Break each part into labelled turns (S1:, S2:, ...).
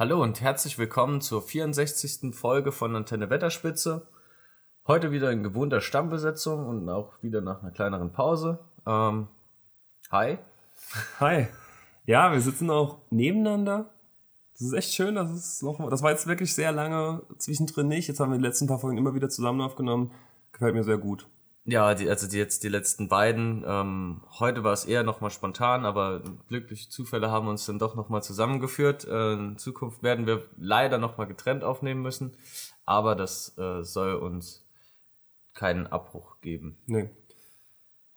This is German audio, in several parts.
S1: Hallo und herzlich willkommen zur 64. Folge von Antenne Wetterspitze. Heute wieder in gewohnter Stammbesetzung und auch wieder nach einer kleineren Pause. Ähm, hi.
S2: Hi. Ja, wir sitzen auch nebeneinander. Das ist echt schön, das ist noch, das war jetzt wirklich sehr lange zwischendrin nicht. Jetzt haben wir die letzten paar Folgen immer wieder zusammen aufgenommen. Gefällt mir sehr gut.
S1: Ja, die, also die, jetzt die letzten beiden. Ähm, heute war es eher nochmal spontan, aber glückliche Zufälle haben uns dann doch nochmal zusammengeführt. Äh, in Zukunft werden wir leider nochmal getrennt aufnehmen müssen, aber das äh, soll uns keinen Abbruch geben.
S2: Nee.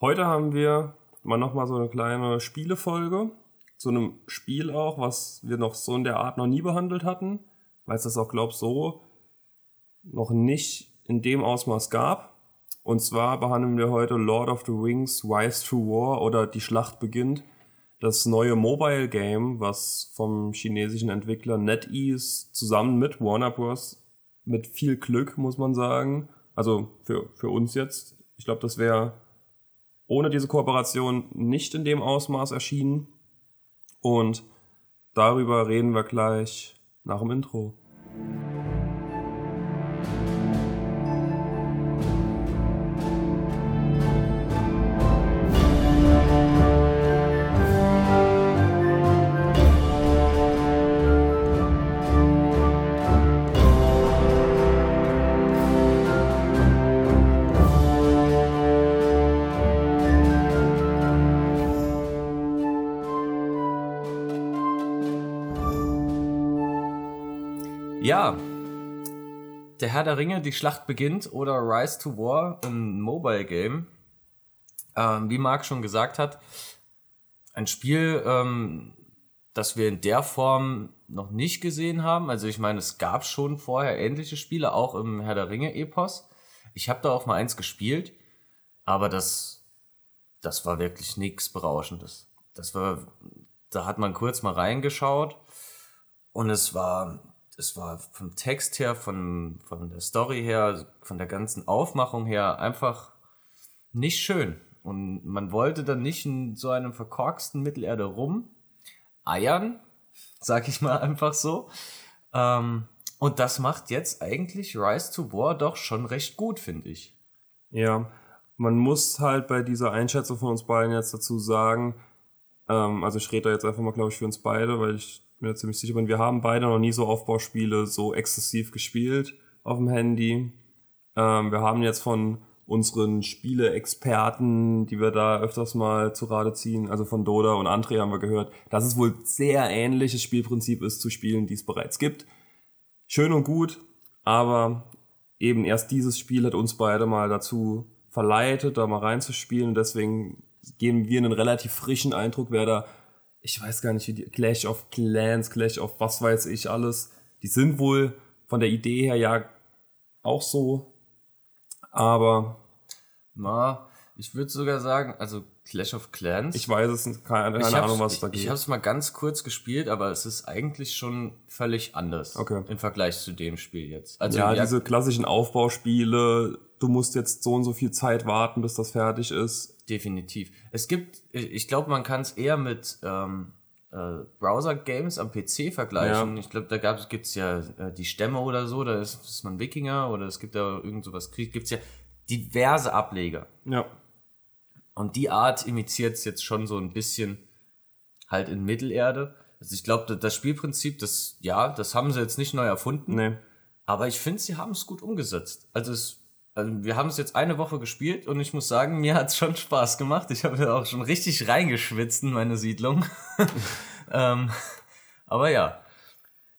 S2: Heute haben wir mal nochmal so eine kleine Spielefolge. Zu einem Spiel auch, was wir noch so in der Art noch nie behandelt hatten, weil es das auch, glaub so noch nicht in dem Ausmaß gab. Und zwar behandeln wir heute Lord of the Rings, Rise to War oder Die Schlacht beginnt. Das neue Mobile Game, was vom chinesischen Entwickler NetEase zusammen mit Warner Bros. mit viel Glück, muss man sagen. Also für, für uns jetzt. Ich glaube, das wäre ohne diese Kooperation nicht in dem Ausmaß erschienen. Und darüber reden wir gleich nach dem Intro.
S1: Ja, der Herr der Ringe, die Schlacht beginnt oder Rise to War, ein Mobile Game. Ähm, wie Marc schon gesagt hat, ein Spiel, ähm, das wir in der Form noch nicht gesehen haben. Also ich meine, es gab schon vorher ähnliche Spiele, auch im Herr der Ringe-Epos. Ich habe da auch mal eins gespielt, aber das, das war wirklich nichts Berauschendes. Das war, da hat man kurz mal reingeschaut und es war es war vom Text her, von, von der Story her, von der ganzen Aufmachung her einfach nicht schön. Und man wollte dann nicht in so einem verkorksten Mittelerde rum eiern, sag ich mal einfach so. Ähm, und das macht jetzt eigentlich Rise to War doch schon recht gut, finde ich.
S2: Ja, man muss halt bei dieser Einschätzung von uns beiden jetzt dazu sagen, ähm, also ich rede da jetzt einfach mal, glaube ich, für uns beide, weil ich mir ziemlich sicher bin. Wir haben beide noch nie so Aufbauspiele so exzessiv gespielt auf dem Handy. Ähm, wir haben jetzt von unseren Spiele-Experten, die wir da öfters mal zu Rate ziehen, also von Doda und André haben wir gehört, dass es wohl sehr ähnliches Spielprinzip ist zu Spielen, die es bereits gibt. Schön und gut, aber eben erst dieses Spiel hat uns beide mal dazu verleitet, da mal reinzuspielen und deswegen geben wir einen relativ frischen Eindruck, wer da ich weiß gar nicht, wie die Clash of Clans, Clash of was weiß ich alles, die sind wohl von der Idee her ja auch so, aber
S1: na, ich würde sogar sagen, also Clash of Clans.
S2: Ich weiß es nicht, keine, keine Ahnung, was
S1: da geht. Ich habe es mal ganz kurz gespielt, aber es ist eigentlich schon völlig anders
S2: okay.
S1: im Vergleich zu dem Spiel jetzt. Also
S2: ja, ja, diese klassischen Aufbauspiele, du musst jetzt so und so viel Zeit warten, bis das fertig ist
S1: definitiv. Es gibt, ich glaube, man kann es eher mit ähm, äh, Browser-Games am PC vergleichen. Ja. Ich glaube, da gibt es ja äh, die Stämme oder so, da ist, ist man Wikinger oder es gibt da irgend sowas, gibt es ja diverse Ableger.
S2: Ja.
S1: Und die Art imitiert es jetzt schon so ein bisschen halt in Mittelerde. Also ich glaube, das Spielprinzip, das, ja, das haben sie jetzt nicht neu erfunden.
S2: Nee.
S1: Aber ich finde, sie haben es gut umgesetzt. Also es also wir haben es jetzt eine Woche gespielt und ich muss sagen, mir hat es schon Spaß gemacht. Ich habe ja auch schon richtig reingeschwitzt in meine Siedlung. ähm, aber ja.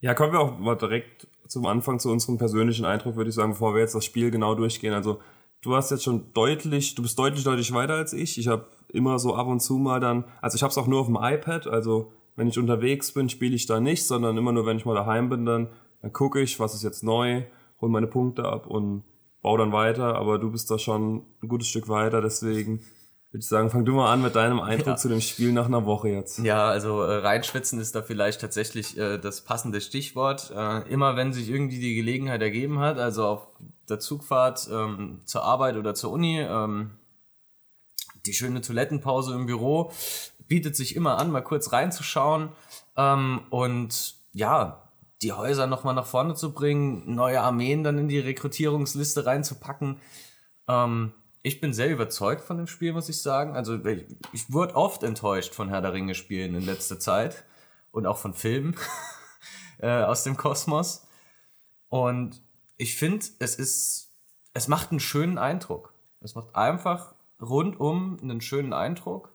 S2: Ja, kommen wir auch mal direkt zum Anfang zu unserem persönlichen Eindruck, würde ich sagen, bevor wir jetzt das Spiel genau durchgehen. Also du hast jetzt schon deutlich, du bist deutlich, deutlich weiter als ich. Ich habe immer so ab und zu mal dann, also ich habe es auch nur auf dem iPad, also wenn ich unterwegs bin, spiele ich da nicht, sondern immer nur, wenn ich mal daheim bin, dann, dann gucke ich, was ist jetzt neu, hole meine Punkte ab und baue dann weiter, aber du bist da schon ein gutes Stück weiter, deswegen würde ich sagen, fang du mal an mit deinem Eindruck ja. zu dem Spiel nach einer Woche jetzt.
S1: Ja, also äh, reinschwitzen ist da vielleicht tatsächlich äh, das passende Stichwort. Äh, immer wenn sich irgendwie die Gelegenheit ergeben hat, also auf der Zugfahrt ähm, zur Arbeit oder zur Uni, ähm, die schöne Toilettenpause im Büro bietet sich immer an, mal kurz reinzuschauen. Ähm, und ja, die Häuser nochmal nach vorne zu bringen, neue Armeen dann in die Rekrutierungsliste reinzupacken. Ähm, ich bin sehr überzeugt von dem Spiel, muss ich sagen. Also ich, ich wurde oft enttäuscht von Herr der Ringe Spielen in letzter Zeit und auch von Filmen äh, aus dem Kosmos. Und ich finde, es ist, es macht einen schönen Eindruck. Es macht einfach rundum einen schönen Eindruck.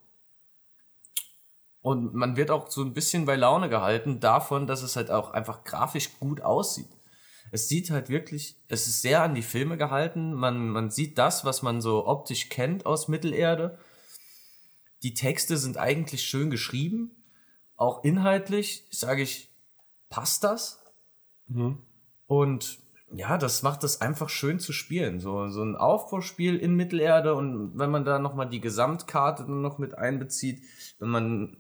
S1: Und man wird auch so ein bisschen bei Laune gehalten davon, dass es halt auch einfach grafisch gut aussieht. Es sieht halt wirklich, es ist sehr an die Filme gehalten. Man, man sieht das, was man so optisch kennt aus Mittelerde. Die Texte sind eigentlich schön geschrieben. Auch inhaltlich, sage ich, passt das. Mhm. Und ja, das macht es einfach schön zu spielen. So, so ein Aufbauspiel in Mittelerde und wenn man da nochmal die Gesamtkarte noch mit einbezieht, wenn man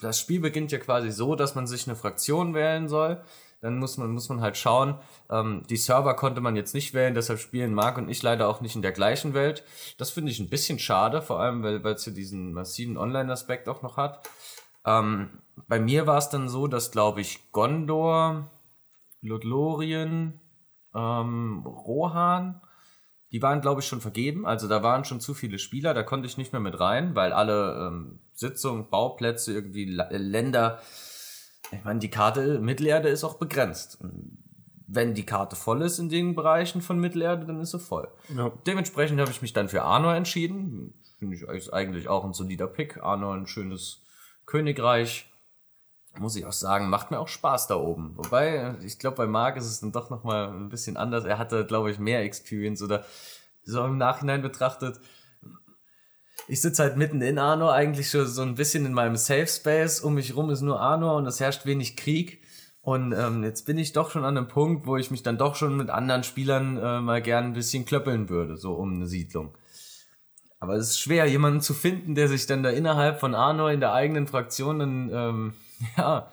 S1: das Spiel beginnt ja quasi so, dass man sich eine Fraktion wählen soll. Dann muss man, muss man halt schauen. Ähm, die Server konnte man jetzt nicht wählen, deshalb spielen Marc und ich leider auch nicht in der gleichen Welt. Das finde ich ein bisschen schade, vor allem, weil es ja diesen massiven Online-Aspekt auch noch hat. Ähm, bei mir war es dann so, dass, glaube ich, Gondor, Lothlorien, ähm, Rohan, die waren, glaube ich, schon vergeben. Also da waren schon zu viele Spieler, da konnte ich nicht mehr mit rein, weil alle ähm, Sitzungen, Bauplätze, irgendwie La Länder, ich meine, die Karte Mittelerde ist auch begrenzt. wenn die Karte voll ist in den Bereichen von Mittelerde, dann ist sie voll. Ja. Dementsprechend habe ich mich dann für Arnor entschieden. Finde ich eigentlich auch ein solider Pick. Arnor ein schönes Königreich muss ich auch sagen, macht mir auch Spaß da oben. Wobei, ich glaube, bei Marc ist es dann doch nochmal ein bisschen anders. Er hatte, glaube ich, mehr Experience oder so im Nachhinein betrachtet. Ich sitze halt mitten in Arnor, eigentlich schon so ein bisschen in meinem Safe Space. Um mich rum ist nur Arnor und es herrscht wenig Krieg. Und ähm, jetzt bin ich doch schon an einem Punkt, wo ich mich dann doch schon mit anderen Spielern äh, mal gern ein bisschen klöppeln würde, so um eine Siedlung. Aber es ist schwer, jemanden zu finden, der sich dann da innerhalb von Arnor in der eigenen Fraktion dann ähm, ja,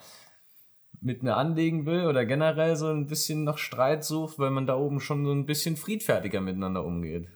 S1: mit mir anlegen will oder generell so ein bisschen nach Streit sucht, weil man da oben schon so ein bisschen friedfertiger miteinander umgeht.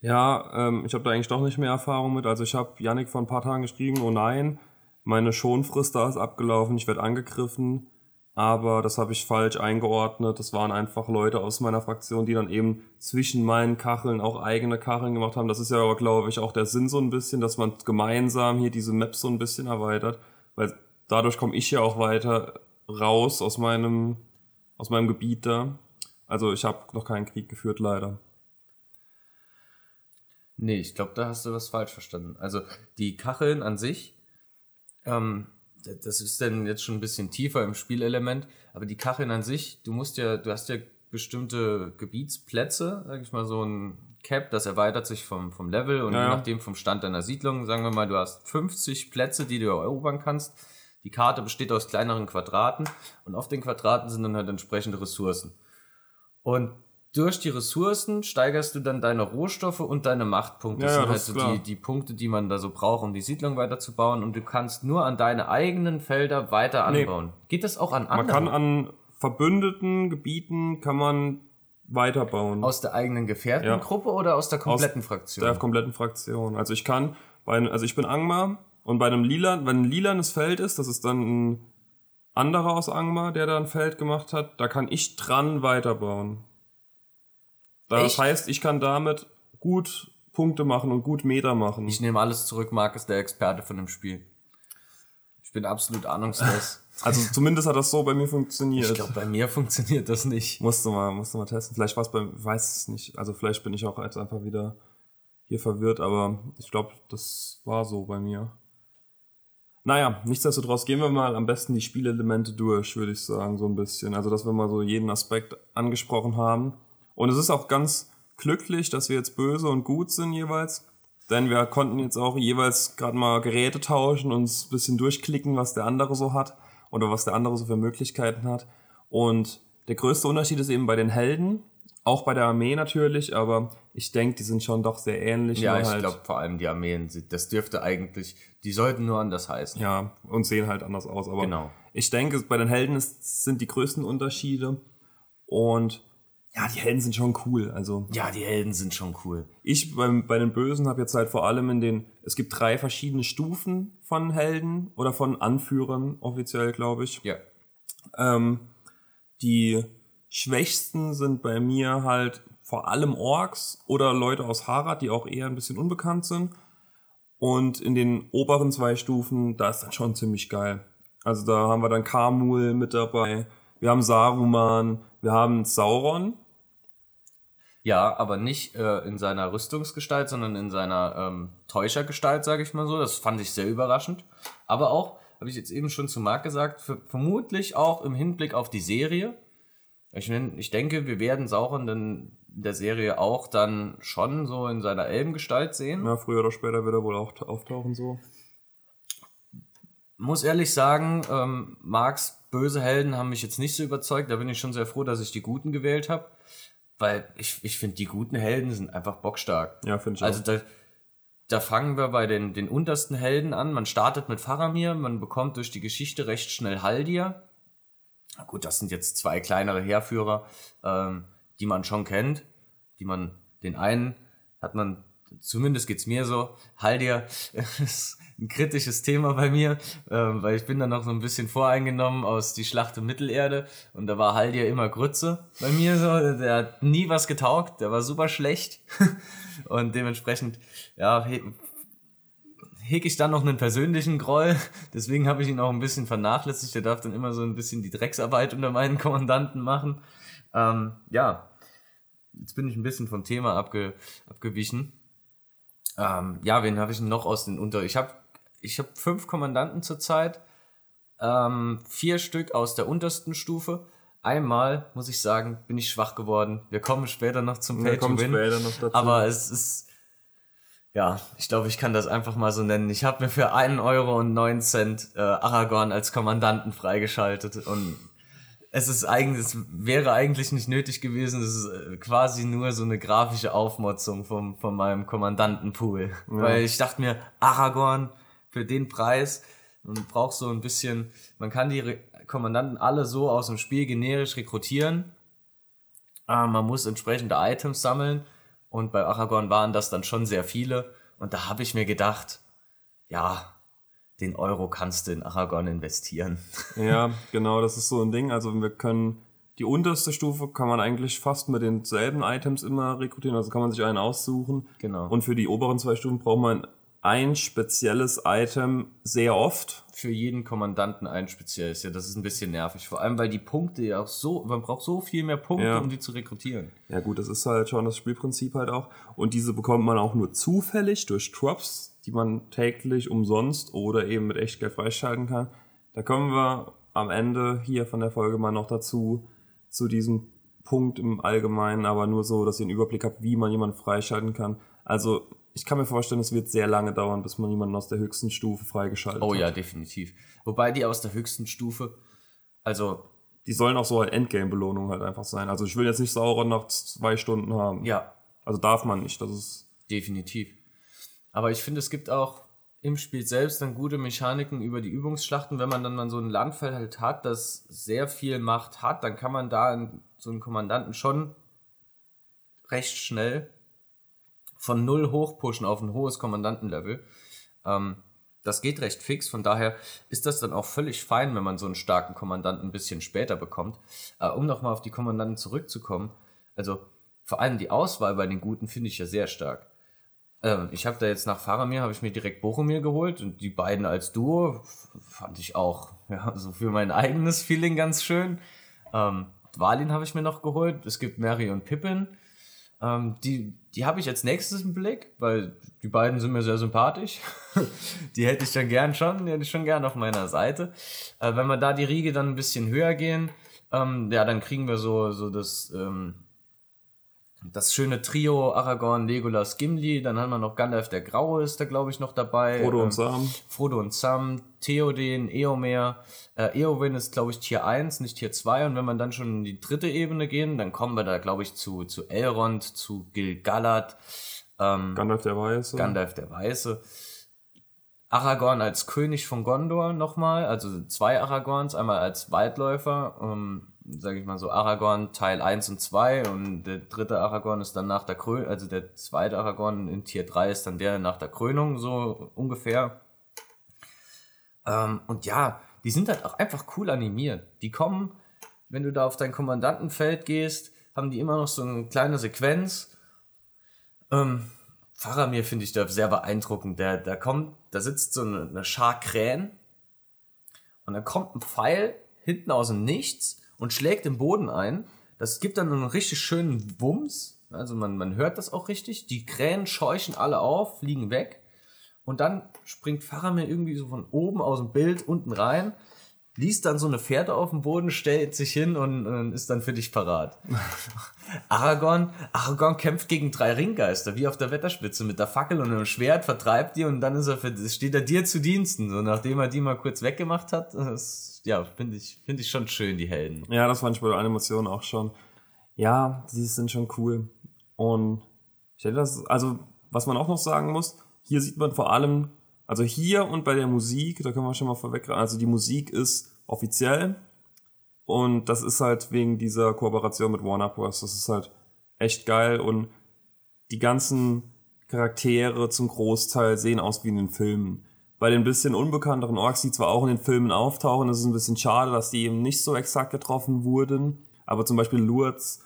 S2: Ja, ähm, ich habe da eigentlich doch nicht mehr Erfahrung mit. Also ich habe Yannick vor ein paar Tagen geschrieben, oh nein, meine Schonfrist da ist abgelaufen, ich werde angegriffen. Aber das habe ich falsch eingeordnet. Das waren einfach Leute aus meiner Fraktion, die dann eben zwischen meinen Kacheln auch eigene Kacheln gemacht haben. Das ist ja aber, glaube ich, auch der Sinn so ein bisschen, dass man gemeinsam hier diese Maps so ein bisschen erweitert. Weil dadurch komme ich ja auch weiter raus aus meinem, aus meinem Gebiet da. Also ich habe noch keinen Krieg geführt, leider.
S1: Nee, ich glaube, da hast du was falsch verstanden. Also die Kacheln an sich, ähm, das ist dann jetzt schon ein bisschen tiefer im Spielelement, aber die Kacheln an sich, du musst ja, du hast ja bestimmte Gebietsplätze, sag ich mal, so ein Cap, das erweitert sich vom, vom Level und ja. je nachdem vom Stand deiner Siedlung, sagen wir mal, du hast 50 Plätze, die du erobern kannst die Karte besteht aus kleineren Quadraten und auf den Quadraten sind dann halt entsprechende Ressourcen. Und durch die Ressourcen steigerst du dann deine Rohstoffe und deine Machtpunkte. Ja, das sind halt so die, die Punkte, die man da so braucht, um die Siedlung weiterzubauen. Und du kannst nur an deine eigenen Felder weiter anbauen. Nee. Geht das auch an
S2: anderen? Man kann an verbündeten Gebieten kann man weiterbauen.
S1: Aus der eigenen Gefährtengruppe ja. oder aus der kompletten aus Fraktion?
S2: Der kompletten Fraktion. Also ich kann, bei, also ich bin Angmar und bei einem lila, wenn ein lilanes Feld ist, das ist dann ein anderer aus Angmar, der da ein Feld gemacht hat, da kann ich dran weiterbauen. Das Echt? heißt, ich kann damit gut Punkte machen und gut Meter machen.
S1: Ich nehme alles zurück, Marc ist der Experte von dem Spiel. Ich bin absolut ahnungslos.
S2: Also zumindest hat das so bei mir funktioniert.
S1: Ich glaube, bei mir funktioniert das nicht.
S2: Musst du mal, musst du mal testen. Vielleicht war es bei, weiß es nicht. Also vielleicht bin ich auch jetzt einfach wieder hier verwirrt, aber ich glaube, das war so bei mir. Naja, nichtsdestotrotz gehen wir mal am besten die Spielelemente durch, würde ich sagen, so ein bisschen. Also, dass wir mal so jeden Aspekt angesprochen haben. Und es ist auch ganz glücklich, dass wir jetzt böse und gut sind jeweils. Denn wir konnten jetzt auch jeweils gerade mal Geräte tauschen, uns ein bisschen durchklicken, was der andere so hat oder was der andere so für Möglichkeiten hat. Und der größte Unterschied ist eben bei den Helden, auch bei der Armee natürlich, aber ich denke, die sind schon doch sehr ähnlich.
S1: Ja, ich halt glaube vor allem die Armeen, das dürfte eigentlich, die sollten nur anders heißen.
S2: Ja, und sehen halt anders aus. Aber genau. ich denke, bei den Helden ist, sind die größten Unterschiede. Und ja, die Helden sind schon cool. Also
S1: ja, die Helden sind schon cool.
S2: Ich beim, bei den Bösen habe jetzt halt vor allem in den, es gibt drei verschiedene Stufen von Helden oder von Anführern offiziell, glaube ich.
S1: Ja.
S2: Ähm, die schwächsten sind bei mir halt vor allem Orks oder Leute aus Harad, die auch eher ein bisschen unbekannt sind. Und in den oberen zwei Stufen, da ist dann schon ziemlich geil. Also da haben wir dann Kamul mit dabei, wir haben Saruman, wir haben Sauron.
S1: Ja, aber nicht äh, in seiner Rüstungsgestalt, sondern in seiner ähm, Täuschergestalt, sage ich mal so. Das fand ich sehr überraschend. Aber auch, habe ich jetzt eben schon zu Marc gesagt, für, vermutlich auch im Hinblick auf die Serie. Ich, ich denke, wir werden Sauron dann in der Serie auch dann schon so in seiner Elbengestalt sehen.
S2: Ja, früher oder später wird er wohl auch auftauchen so.
S1: Muss ehrlich sagen, ähm, Marx böse Helden haben mich jetzt nicht so überzeugt. Da bin ich schon sehr froh, dass ich die guten gewählt habe. Weil ich, ich finde, die guten Helden sind einfach bockstark.
S2: Ja, finde ich
S1: Also da, da fangen wir bei den, den untersten Helden an. Man startet mit Faramir, man bekommt durch die Geschichte recht schnell Haldir. Na Gut, das sind jetzt zwei kleinere Heerführer, ähm, die man schon kennt. Die man, den einen hat man, zumindest geht's mir so, Haldir ist ein kritisches Thema bei mir, ähm, weil ich bin da noch so ein bisschen voreingenommen aus die Schlacht um Mittelerde und da war Haldir immer Grütze bei mir so, der hat nie was getaugt, der war super schlecht und dementsprechend, ja, he heg ich dann noch einen persönlichen Groll, deswegen habe ich ihn auch ein bisschen vernachlässigt, der darf dann immer so ein bisschen die Drecksarbeit unter meinen Kommandanten machen. Ähm, ja, jetzt bin ich ein bisschen vom Thema abge abgewichen. Ähm, ja, wen habe ich noch aus den Unter... Ich habe ich habe fünf Kommandanten zurzeit, ähm, vier Stück aus der untersten Stufe. Einmal, muss ich sagen, bin ich schwach geworden. Wir kommen später noch zum Pay
S2: Wir kommen
S1: to Win.
S2: später noch dazu.
S1: Aber es ist, ja, ich glaube, ich kann das einfach mal so nennen. Ich habe mir für einen Euro und neun Cent äh, Aragorn als Kommandanten freigeschaltet und es ist eigentlich, es wäre eigentlich nicht nötig gewesen. Es ist äh, quasi nur so eine grafische Aufmotzung vom, von meinem Kommandantenpool. Weil ich dachte mir, Aragorn für den Preis und braucht so ein bisschen, man kann die Re Kommandanten alle so aus dem Spiel generisch rekrutieren. Äh, man muss entsprechende Items sammeln und bei Aragorn waren das dann schon sehr viele. Und da habe ich mir gedacht, ja, den Euro kannst du in Aragorn investieren.
S2: Ja, genau, das ist so ein Ding. Also wir können die unterste Stufe kann man eigentlich fast mit denselben Items immer rekrutieren, also kann man sich einen aussuchen.
S1: Genau.
S2: Und für die oberen zwei Stufen braucht man ein spezielles Item sehr oft.
S1: Für jeden Kommandanten ein spezielles. Ja, das ist ein bisschen nervig. Vor allem, weil die Punkte ja auch so, man braucht so viel mehr Punkte,
S2: Ja.
S1: um die zu rekrutieren.
S2: Ja gut, das ist halt schon das Spielprinzip halt auch. Und diese bekommt man auch nur zufällig durch Drops, die man täglich umsonst oder eben mit Echtgeld freischalten kann. Da kommen wir am Ende hier von der Folge mal noch dazu, zu diesem Punkt im Allgemeinen, aber nur so, dass ihr einen Überblick habt, wie man jemanden freischalten kann. Also ich kann mir vorstellen, es wird sehr lange dauern, bis man jemanden aus der höchsten Stufe freigeschaltet
S1: Oh
S2: hat.
S1: ja, definitiv. Wobei die aus der höchsten Stufe, also
S2: Die sollen auch so halt Endgame-Belohnung halt einfach sein. Also ich will jetzt nicht Sauron nach zwei Stunden haben.
S1: ja,
S2: Also darf man nicht. Das ist
S1: definitiv. Aber ich finde, es gibt auch im Spiel selbst dann gute Mechaniken über die Übungsschlachten. Wenn man dann mal so ein Landfeld halt hat, das sehr viel Macht hat, dann kann man da so einen Kommandanten schon recht schnell von null hochpushen auf ein hohes Kommandantenlevel. Ähm, das geht recht fix, von daher ist das dann auch völlig fein, wenn man so einen starken Kommandanten ein bisschen später bekommt. Äh, um nochmal auf die Kommandanten zurückzukommen, also vor allem die Auswahl bei den Guten finde ich ja sehr stark. Ähm, ich habe da jetzt nach Faramir, habe ich mir direkt Boromir geholt und die beiden als Duo fand ich auch, ja, so für mein eigenes Feeling ganz schön. Ähm, Dwalin habe ich mir noch geholt. Es gibt Mary und Pippin. Ähm, die die habe ich als nächstes im Blick, weil die beiden sind mir sehr sympathisch. die hätte ich dann gern schon, die hätte ich schon gern auf meiner Seite. Äh, wenn wir da die Riege dann ein bisschen höher gehen, ähm, ja, dann kriegen wir so, so das, ähm, das schöne Trio Aragorn, Legolas, Gimli. Dann haben wir noch Gandalf der Graue ist da, glaube ich, noch dabei.
S2: Frodo
S1: Ähm,
S2: und Sam.
S1: Frodo und Sam, Theoden, Eomer. Äh, Eowyn ist, glaube ich, Tier 1, nicht Tier 2. Und wenn man dann schon in die dritte Ebene gehen, dann kommen wir da, glaube ich, zu, zu Elrond, zu Gil-galad, ähm,
S2: Gandalf der Weiße.
S1: Gandalf der Weiße. Aragorn als König von Gondor nochmal, also zwei Aragorns, einmal als Waldläufer, ähm, sage ich mal so Aragorn Teil 1 und 2 und der dritte Aragorn ist dann nach der Krönung, also der zweite Aragorn in Tier 3 ist dann der nach der Krönung, so ungefähr. Ähm, und ja, die sind halt auch einfach cool animiert. Die kommen, wenn du da auf dein Kommandantenfeld gehst, haben die immer noch so eine kleine Sequenz. Ähm, Faramir finde ich da sehr beeindruckend. Der, der kommt, da sitzt so eine, eine Schar Krähen und dann kommt ein Pfeil hinten aus dem Nichts und schlägt im Boden ein. Das gibt dann einen richtig schönen Wumms. Also man, man hört das auch richtig. Die Krähen scheuchen alle auf, fliegen weg. Und dann springt Faramir irgendwie so von oben aus dem Bild unten rein, liest dann so eine Pferde auf dem Boden, stellt sich hin und, und ist dann für dich parat. Aragorn, Aragorn kämpft gegen drei Ringgeister, wie auf der Wetterspitze, mit der Fackel und einem Schwert, vertreibt die und dann ist er für, steht er dir zu Diensten, so nachdem er die mal kurz weggemacht hat. Das, ja, finde ich, finde ich schon schön, die Helden.
S2: Ja, das fand ich bei der Animation auch schon. Ja, die sind schon cool. Und ich denke, das, also, was man auch noch sagen muss, hier sieht man vor allem, also hier und bei der Musik, da können wir schon mal vorweg, also die Musik ist offiziell und das ist halt wegen dieser Kooperation mit Warner Bros. Das ist halt echt geil und die ganzen Charaktere zum Großteil sehen aus wie in den Filmen. Bei den bisschen unbekannteren Orks, die zwar auch in den Filmen auftauchen, ist es ein bisschen schade, dass die eben nicht so exakt getroffen wurden. Aber zum Beispiel Lurz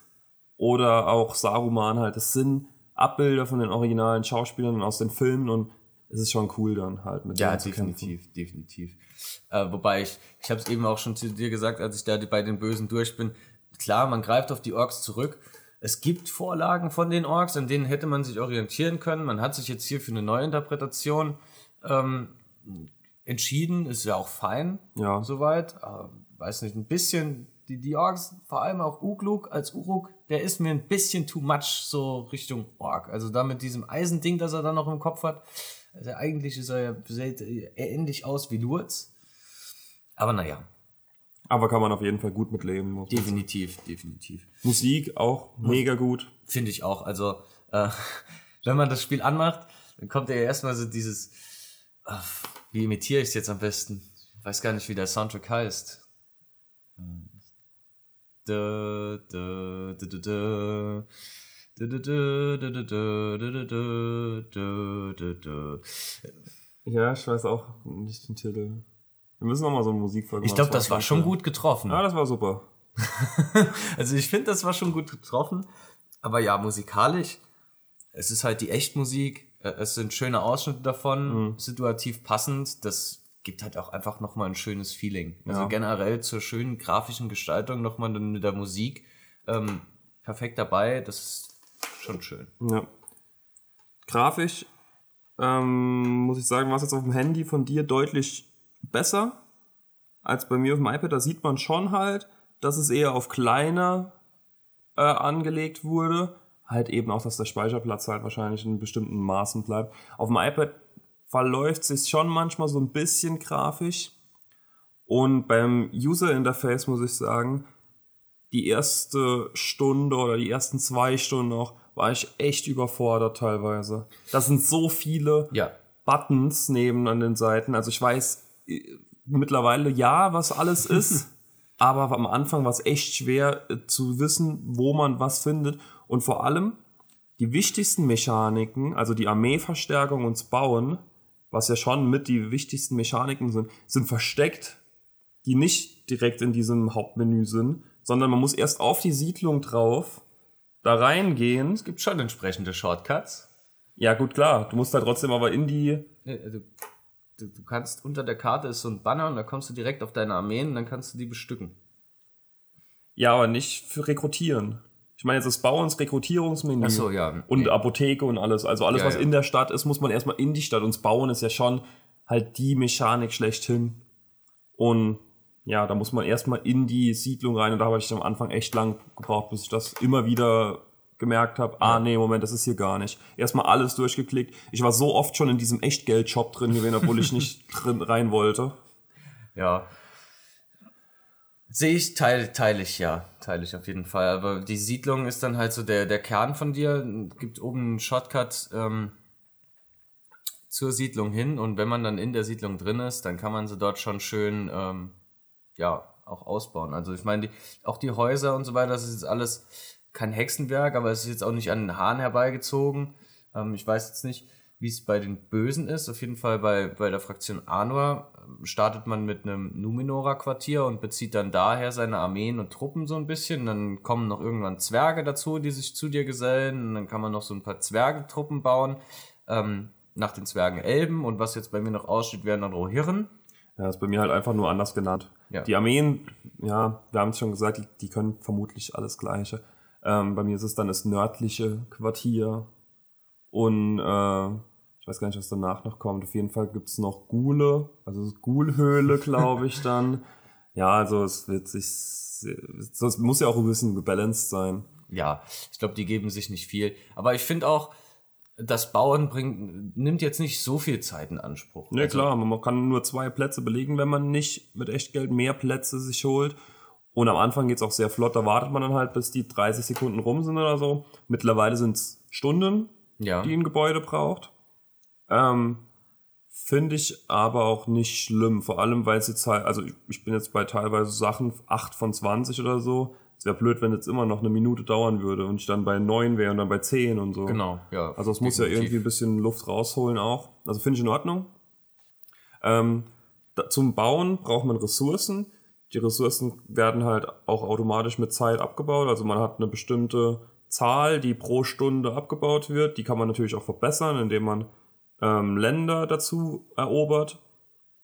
S2: oder auch Saruman halt, das sind Abbilder von den originalen Schauspielern aus den Filmen und es ist schon cool dann halt mit
S1: Ja,
S2: denen zu
S1: definitiv,
S2: kämpfen.
S1: definitiv. Äh, wobei ich, ich habe es eben auch schon zu dir gesagt, als ich da bei den Bösen durch bin. Klar, man greift auf die Orks zurück. Es gibt Vorlagen von den Orks, an denen hätte man sich orientieren können. Man hat sich jetzt hier für eine Neuinterpretation ähm, entschieden. Ist ja auch fein,
S2: Ja.
S1: soweit. Äh, weiß nicht, ein bisschen, die, die Orks, vor allem auch Ugluk als Uruk, der ist mir ein bisschen too much so Richtung Ork. Also da mit diesem Eisending, das er da noch im Kopf hat. Also eigentlich ist er ja ähnlich aus wie Lurz. Aber naja,
S2: Aber kann man auf jeden Fall gut mitleben.
S1: definitiv, definitiv.
S2: Musik auch mega gut.
S1: Finde ich auch. Also, äh, wenn man das Spiel anmacht, dann kommt ja erstmal so dieses, ach, wie imitiere ich es jetzt am besten? Ich weiß gar nicht, wie der Soundtrack heißt.
S2: Ja, ich weiß auch nicht den Titel. Wir müssen nochmal so eine Musikfolge
S1: Ich glaube, das war schon gut getroffen.
S2: Ja, das war super.
S1: also ich finde, das war schon gut getroffen. Aber ja, musikalisch, es ist halt die Echtmusik äh, Es sind schöne Ausschnitte davon, situativ passend. Das gibt halt auch einfach nochmal ein schönes Feeling. Also
S2: Ja.
S1: generell zur schönen grafischen Gestaltung nochmal mit der Musik ähm, perfekt dabei. Das ist schon schön.
S2: Ja. Grafisch ähm, muss ich sagen, war es jetzt auf dem Handy von dir deutlich besser als bei mir auf dem iPad. Da sieht man schon halt, dass es eher auf kleiner äh, angelegt wurde. Halt eben auch, dass der Speicherplatz halt wahrscheinlich in bestimmten Maßen bleibt. Auf dem iPad verläuft sich schon manchmal so ein bisschen grafisch. Und beim User Interface muss ich sagen, die erste Stunde oder die ersten zwei Stunden auch, war ich echt überfordert teilweise. Das sind so viele
S1: Ja.
S2: Buttons neben an den Seiten. Also ich weiß äh, mittlerweile ja, was alles ist, aber am Anfang war es echt schwer äh, zu wissen, wo man was findet. Und vor allem die wichtigsten Mechaniken, also die Armeeverstärkung und das Bauen, was ja schon mit die wichtigsten Mechaniken sind, sind versteckt, die nicht direkt in diesem Hauptmenü sind, sondern man muss erst auf die Siedlung drauf, da reingehen.
S1: Es gibt schon entsprechende Shortcuts.
S2: Ja, gut, klar. Du musst halt trotzdem aber in die.
S1: Ne, also, Du, du kannst unter der Karte ist so ein Banner und da kommst du direkt auf deine Armeen und dann kannst du die bestücken.
S2: Ja, aber nicht für Rekrutieren. Ich meine jetzt das Bauens Rekrutierungsmenü.
S1: Ach so, ja.
S2: Und
S1: Nee.
S2: Apotheke und alles. Also alles,
S1: Ja,
S2: was
S1: ja.
S2: in der Stadt ist, muss man erstmal in die Stadt. Und das Bauen ist ja schon halt die Mechanik schlechthin. Und ja, da muss man erstmal in die Siedlung rein. Und da habe ich am Anfang echt lang gebraucht, bis ich das immer wieder gemerkt habe, ah nee, Moment, das ist hier gar nicht. Erstmal alles durchgeklickt. Ich war so oft schon in diesem Echtgeld-Shop drin gewesen, obwohl ich nicht drin rein wollte.
S1: Ja. Sehe ich, teile teil ich, ja. Teile ich auf jeden Fall. Aber die Siedlung ist dann halt so der, der Kern von dir. Gibt oben einen Shortcut ähm, zur Siedlung hin. Und wenn man dann in der Siedlung drin ist, dann kann man sie dort schon schön, ähm, ja, auch ausbauen. Also ich meine, die, auch die Häuser und so weiter, das ist jetzt alles kein Hexenwerk, aber es ist jetzt auch nicht an den Haaren herbeigezogen. Ähm, ich weiß jetzt nicht, wie es bei den Bösen ist. Auf jeden Fall bei, bei der Fraktion Anwar ähm, startet man mit einem Numenora-Quartier und bezieht dann daher seine Armeen und Truppen so ein bisschen. Dann kommen noch irgendwann Zwerge dazu, die sich zu dir gesellen. Und dann kann man noch so ein paar Zwergetruppen bauen. Ähm, nach den Zwergen Elben. Und was jetzt bei mir noch aussteht, wären dann Rohirren.
S2: Ja, ist bei mir halt einfach nur anders genannt.
S1: Ja.
S2: Die Armeen, ja, wir haben es schon gesagt, die, die können vermutlich alles Gleiche. Ähm, bei mir ist es dann das nördliche Quartier und äh, ich weiß gar nicht, was danach noch kommt. Auf jeden Fall gibt's noch Gule, also Gulhöhle, glaube ich dann. Ja, also es wird sich, es muss ja auch ein bisschen gebalanced sein.
S1: Ja, ich glaube, die geben sich nicht viel. Aber ich finde auch, das Bauen bringt, nimmt jetzt nicht so viel Zeit in Anspruch.
S2: Ja,
S1: Also,
S2: klar, man kann nur zwei Plätze belegen, wenn man nicht mit Echtgeld mehr Plätze sich holt. Und am Anfang geht's auch sehr flott, da wartet man dann halt, bis die 30 Sekunden rum sind oder so. Mittlerweile sind's Stunden,
S1: Ja.
S2: die ein Gebäude braucht. Ähm, Finde ich aber auch nicht schlimm, vor allem weil es jetzt halt, also ich, ich bin jetzt bei teilweise Sachen 8 von 20 oder so. Es wäre blöd, wenn jetzt immer noch eine Minute dauern würde und ich dann bei 9 wäre und dann bei 10 und so.
S1: Genau, ja.
S2: Also es muss ja irgendwie ein bisschen Luft rausholen auch. Also finde ich in Ordnung. Ähm, da, zum Bauen braucht man Ressourcen. Die Ressourcen werden halt auch automatisch mit Zeit abgebaut. Also man hat eine bestimmte Zahl, die pro Stunde abgebaut wird. Die kann man natürlich auch verbessern, indem man ähm, Länder dazu erobert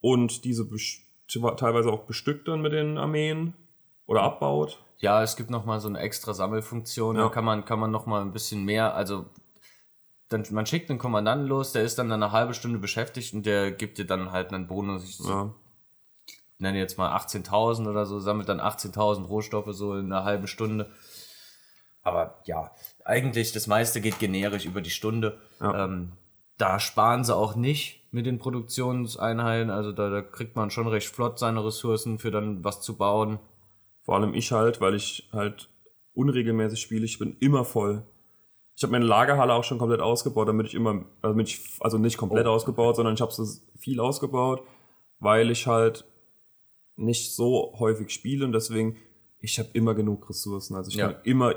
S2: und diese teilweise auch bestückt dann mit den Armeen oder abbaut.
S1: Ja, es gibt noch mal so eine extra Sammelfunktion.
S2: Ja.
S1: Da kann man, kann man noch mal ein bisschen mehr, also dann, man schickt einen Kommandanten los, der ist dann eine halbe Stunde beschäftigt und der gibt dir dann halt einen Bonus. Ich
S2: Ja.
S1: nenne jetzt mal 18.000 oder so, sammelt dann 18.000 Rohstoffe so in einer halben Stunde. Aber ja, eigentlich das meiste geht generisch über die Stunde.
S2: Ja.
S1: Ähm, da sparen sie auch nicht mit den Produktionseinheiten. Also da, da kriegt man schon recht flott seine Ressourcen für dann was zu bauen.
S2: Vor allem ich halt, weil ich halt unregelmäßig spiele. Ich bin immer voll. Ich habe meine Lagerhalle auch schon komplett ausgebaut, damit ich immer, also, ich, also nicht komplett
S1: Oh.
S2: ausgebaut, sondern ich habe so viel ausgebaut, weil ich halt nicht so häufig spiele und deswegen, ich habe immer genug Ressourcen. Also ich
S1: Ja.
S2: kann immer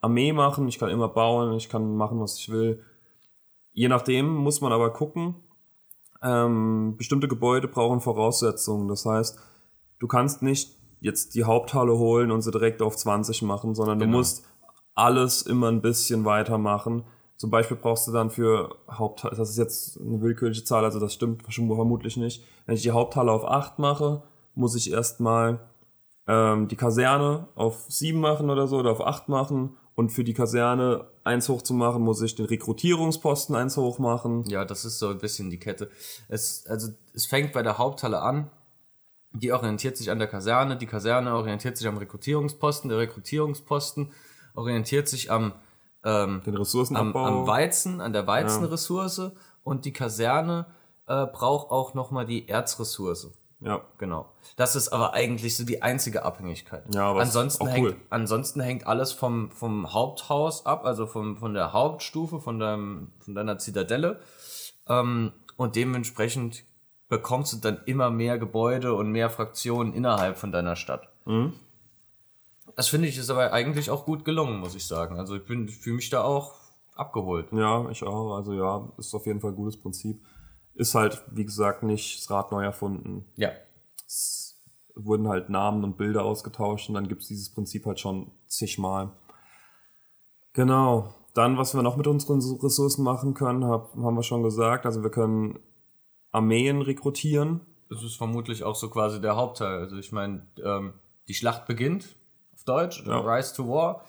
S2: Armee machen, ich kann immer bauen, ich kann machen, was ich will. Je nachdem muss man aber gucken. Ähm, bestimmte Gebäude brauchen Voraussetzungen. Das heißt, du kannst nicht jetzt die Haupthalle holen und sie direkt auf 20 machen, sondern du
S1: Genau.
S2: musst alles immer ein bisschen weitermachen. Zum Beispiel brauchst du dann für Haupthalle, das ist jetzt eine willkürliche Zahl, also das stimmt schon vermutlich nicht. Wenn ich die Haupthalle auf 8 mache, muss ich erstmal ähm, die Kaserne auf 7 machen oder so oder auf 8 machen. Und für die Kaserne eins hoch zu machen, muss ich den Rekrutierungsposten eins hoch machen.
S1: Ja, das ist so ein bisschen die Kette. Es, also, es fängt bei der Haupthalle an. Die orientiert sich an der Kaserne. Die Kaserne orientiert sich am Rekrutierungsposten. Der Rekrutierungsposten orientiert sich am, ähm,
S2: Den
S1: am,
S2: Ressourcenabbau.
S1: am Weizen, an der Weizenressource. Und die Kaserne äh, braucht auch nochmal die Erzressource.
S2: Ja.
S1: Genau. Das ist aber eigentlich so die einzige Abhängigkeit.
S2: Ja, aber ist
S1: ansonsten,
S2: auch
S1: hängt,
S2: cool.
S1: ansonsten hängt alles vom, vom Haupthaus ab, also vom, von der Hauptstufe, von, deinem, von deiner Zitadelle. Ähm, und dementsprechend bekommst du dann immer mehr Gebäude und mehr Fraktionen innerhalb von deiner Stadt.
S2: Mhm.
S1: Das finde ich ist aber eigentlich auch gut gelungen, muss ich sagen. Also ich bin fühle mich da auch abgeholt.
S2: Ja, ich auch. Also ja, ist auf jeden Fall ein gutes Prinzip. Ist halt, wie gesagt, nicht das Rad neu erfunden.
S1: Ja.
S2: Es wurden halt Namen und Bilder ausgetauscht und dann gibt es dieses Prinzip halt schon zigmal. Genau. Dann, was wir noch mit unseren Ressourcen machen können, hab, haben wir schon gesagt. Also wir können Armeen rekrutieren.
S1: Das ist vermutlich auch so quasi der Hauptteil. Also ich meine, ähm, die Schlacht beginnt auf Deutsch,
S2: Ja.
S1: Rise to War.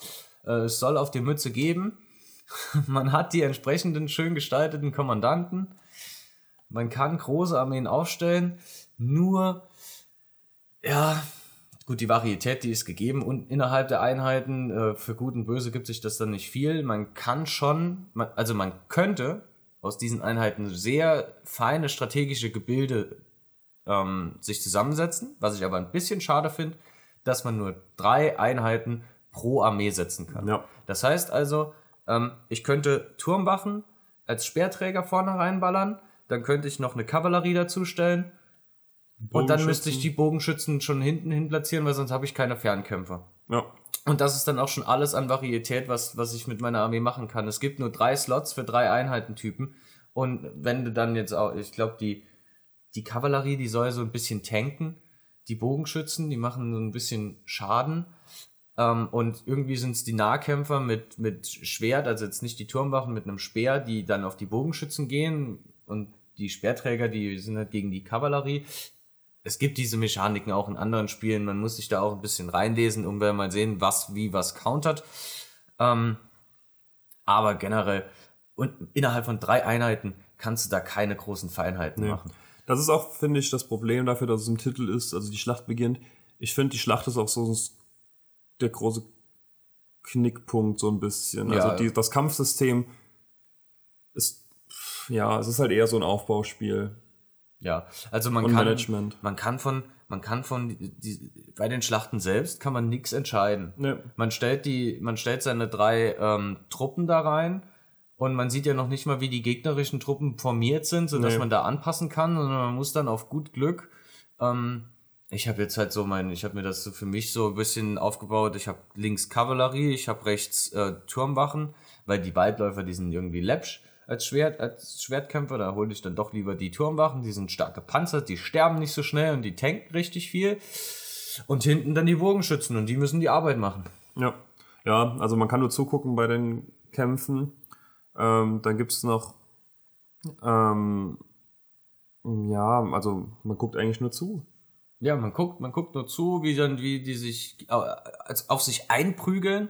S1: Äh, es soll auf die Mütze geben. Man hat die entsprechenden schön gestalteten Kommandanten. Man kann große Armeen aufstellen. Nur, ja, gut, die Varietät, die ist gegeben und innerhalb der Einheiten, äh, für Gut und Böse gibt sich das dann nicht viel. Man kann schon, man, also man könnte aus diesen Einheiten sehr feine strategische Gebilde ähm, sich zusammensetzen, was ich aber ein bisschen schade finde, dass man nur drei Einheiten pro Armee setzen kann.
S2: Ja.
S1: Das heißt also, ähm, ich könnte Turmwachen als Speerträger vorne reinballern, dann könnte ich noch eine Kavallerie dazustellen und dann müsste ich die Bogenschützen schon hinten hin platzieren, weil sonst habe ich keine Fernkämpfer.
S2: Ja.
S1: Und das ist dann auch schon alles an Varietät, was, was ich mit meiner Armee machen kann. Es gibt nur drei Slots für drei Einheitentypen Und wenn du dann jetzt auch, ich glaube, die, die Kavallerie, die soll so ein bisschen tanken. Die Bogenschützen, die machen so ein bisschen Schaden. Ähm, und irgendwie sind es die Nahkämpfer mit, mit Schwert, also jetzt nicht die Turmwachen mit einem Speer, die dann auf die Bogenschützen gehen. Und die Speerträger, die sind halt gegen die Kavallerie. Es gibt diese Mechaniken auch in anderen Spielen. Man muss sich da auch ein bisschen reinlesen, um mal sehen, was wie was countert. Ähm, aber generell, und innerhalb von drei Einheiten kannst du da keine großen Feinheiten
S2: Nee.
S1: machen.
S2: Das ist auch, finde ich, das Problem dafür, dass es im Titel ist, also die Schlacht beginnt. Ich finde, die Schlacht ist auch so der große Knickpunkt so ein bisschen.
S1: Ja.
S2: Also die, das Kampfsystem ist, ja, es ist halt eher so ein Aufbauspiel
S1: Ja, also man
S2: und
S1: kann,
S2: Management.
S1: man kann von, man kann von, die, bei den Schlachten selbst kann man nichts entscheiden.
S2: Ne.
S1: Man stellt die, man stellt seine drei ähm, Truppen da rein und man sieht ja noch nicht mal, wie die gegnerischen Truppen formiert sind, sodass
S2: Nee.
S1: man da anpassen kann, sondern man muss dann auf gut Glück. Ähm, ich habe jetzt halt so mein, ich habe mir das so für mich so ein bisschen aufgebaut. Ich habe links Kavallerie, ich habe rechts äh, Turmwachen, weil die Waldläufer, die sind irgendwie läppsch als Schwert, als Schwertkämpfer. Da hole ich dann doch lieber die Turmwachen, die sind stark gepanzert, die sterben nicht so schnell und die tanken richtig viel. Und hinten dann die Bogenschützen und die müssen die Arbeit machen.
S2: Ja. Ja, also man kann nur zugucken bei den Kämpfen. Ähm, dann gibt es noch, ähm, ja, also man guckt eigentlich nur zu.
S1: Ja, man guckt, man guckt nur zu, wie dann, wie die sich äh, auf sich einprügeln.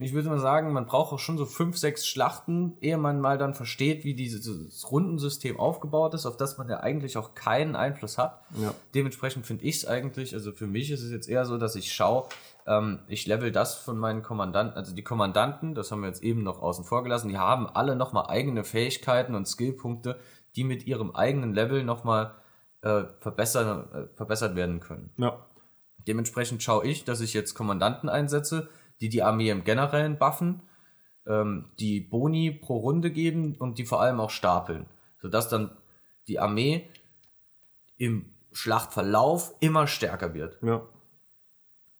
S1: Ich würde mal sagen, man braucht auch schon so fünf, sechs Schlachten, ehe man mal dann versteht, wie dieses Rundensystem aufgebaut ist, auf das man ja eigentlich auch keinen Einfluss hat.
S2: Ja.
S1: Dementsprechend finde ich es eigentlich, also für mich ist es jetzt eher so, dass ich schaue, ähm, ich level das von meinen Kommandanten, also die Kommandanten, das haben wir jetzt eben noch außen vor gelassen, die haben alle nochmal eigene Fähigkeiten und Skillpunkte, die mit ihrem eigenen Level nochmal äh, verbessern, äh, verbessert werden können.
S2: Ja.
S1: Dementsprechend schaue ich, dass ich jetzt Kommandanten einsetze, die die Armee im Generellen buffen, ähm, die Boni pro Runde geben und die vor allem auch stapeln, sodass dann die Armee im Schlachtverlauf immer stärker wird.
S2: Ja.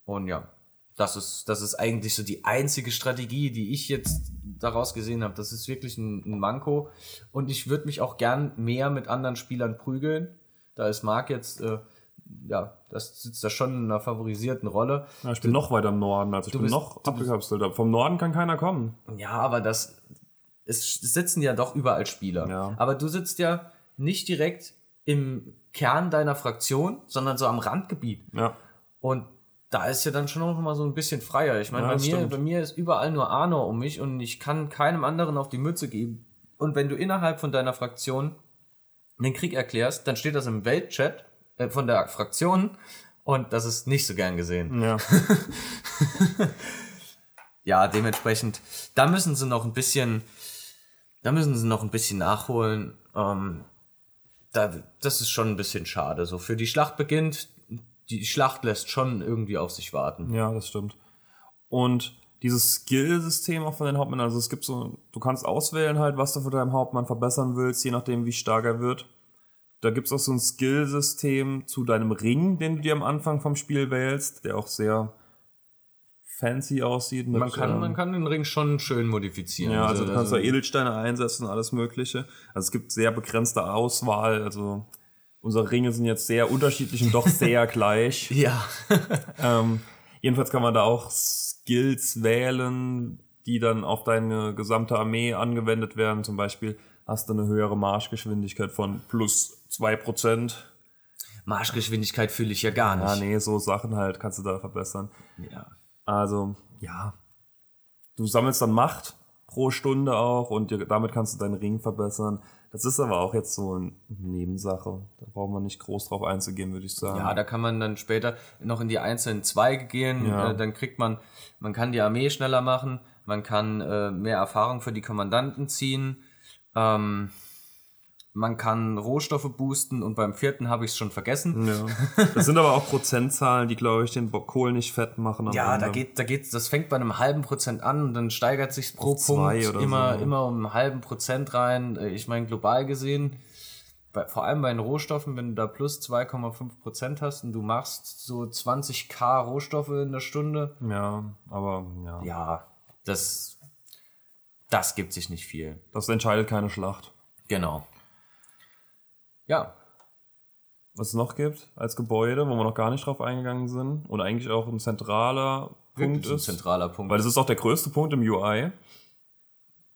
S1: Und ja, das ist, das ist eigentlich so die einzige Strategie, die ich jetzt daraus gesehen habe. Das ist wirklich ein, ein Manko. Und ich würde mich auch gern mehr mit anderen Spielern prügeln. Da ist Marc jetzt, äh, ja, das sitzt da schon in einer favorisierten Rolle.
S2: ja ich bin noch weiter im Norden, also ich bin
S1: bist-
S2: noch
S1: du bist-
S2: abgekapselt. Vom Norden kann keiner kommen.
S1: Ja, aber das, es sitzen ja doch überall Spieler.
S2: Ja.
S1: Aber du sitzt ja nicht direkt im Kern deiner Fraktion, sondern so am Randgebiet.
S2: Ja.
S1: Und da ist ja dann schon noch mal so ein bisschen freier. Ich meine,
S2: Ja,
S1: bei, mir,
S2: stimmt.
S1: bei mir ist überall nur Arnor um mich und ich kann keinem anderen auf die Mütze geben. Und wenn du innerhalb von deiner Fraktion den Krieg erklärst, dann steht das im Weltchat äh, von der Fraktion und das ist nicht so gern gesehen.
S2: Ja.
S1: Ja, dementsprechend, da müssen sie noch ein bisschen, da müssen sie noch ein bisschen nachholen. Ähm, da, das ist schon ein bisschen schade. So für die Schlacht beginnt, die Schlacht lässt schon irgendwie auf sich warten.
S2: Ja, das stimmt. Und dieses Skill-System auch von den Hauptmännern, also es gibt so, du kannst auswählen halt, was du für deinem Hauptmann verbessern willst, je nachdem, wie stark er wird. Da gibt es auch so ein Skill-System zu deinem Ring, den du dir am Anfang vom Spiel wählst, der auch sehr fancy aussieht. Mit,
S1: Man kann,
S2: ähm,
S1: man kann den Ring schon schön modifizieren.
S2: Ja, also du kannst da Edelsteine einsetzen, alles Mögliche. Also es gibt sehr begrenzte Auswahl. Also unsere Ringe sind jetzt sehr unterschiedlich und doch sehr gleich.
S1: ja.
S2: Ähm, jedenfalls kann man da auch Skills wählen, die dann auf deine gesamte Armee angewendet werden. Zum Beispiel hast du eine höhere Marschgeschwindigkeit von plus 2%.
S1: Marschgeschwindigkeit fühle ich ja gar
S2: Ah,
S1: nicht.
S2: nee, so Sachen halt kannst du da verbessern.
S1: Ja.
S2: Also, ja. Du sammelst dann Macht pro Stunde auch und dir, damit kannst du deinen Ring verbessern. Das ist aber auch jetzt so eine Nebensache. Da braucht man nicht groß drauf einzugehen, würde ich sagen.
S1: Ja, da kann man dann später noch in die einzelnen Zweige gehen.
S2: Ja.
S1: Äh, dann kriegt man, man kann die Armee schneller machen, man kann äh, mehr Erfahrung für die Kommandanten ziehen, ähm, man kann Rohstoffe boosten und beim vierten habe ich es schon vergessen.
S2: Ja. Das sind aber auch Prozentzahlen, die, glaube ich, den Kohl nicht fett machen.
S1: Ja,
S2: Ende.
S1: da geht, da geht, das fängt bei einem halben Prozent an und dann steigert sich pro
S2: Auf
S1: Punkt immer,
S2: so.
S1: immer um einen halben Prozent rein. Äh, Ich meine, global gesehen, bei, vor allem bei den Rohstoffen, wenn du da plus 2,5 Prozent hast und du machst so 20k Rohstoffe in der Stunde,
S2: Ja, aber ja.
S1: ja, das, das gibt sich nicht viel.
S2: Das entscheidet keine Schlacht.
S1: Genau. Ja.
S2: Was es noch gibt als Gebäude, wo wir noch gar nicht drauf eingegangen sind und eigentlich auch ein zentraler Punkt
S1: Wirklich ein
S2: ist.
S1: zentraler Punkt.
S2: Weil das ist auch der größte Punkt im UI.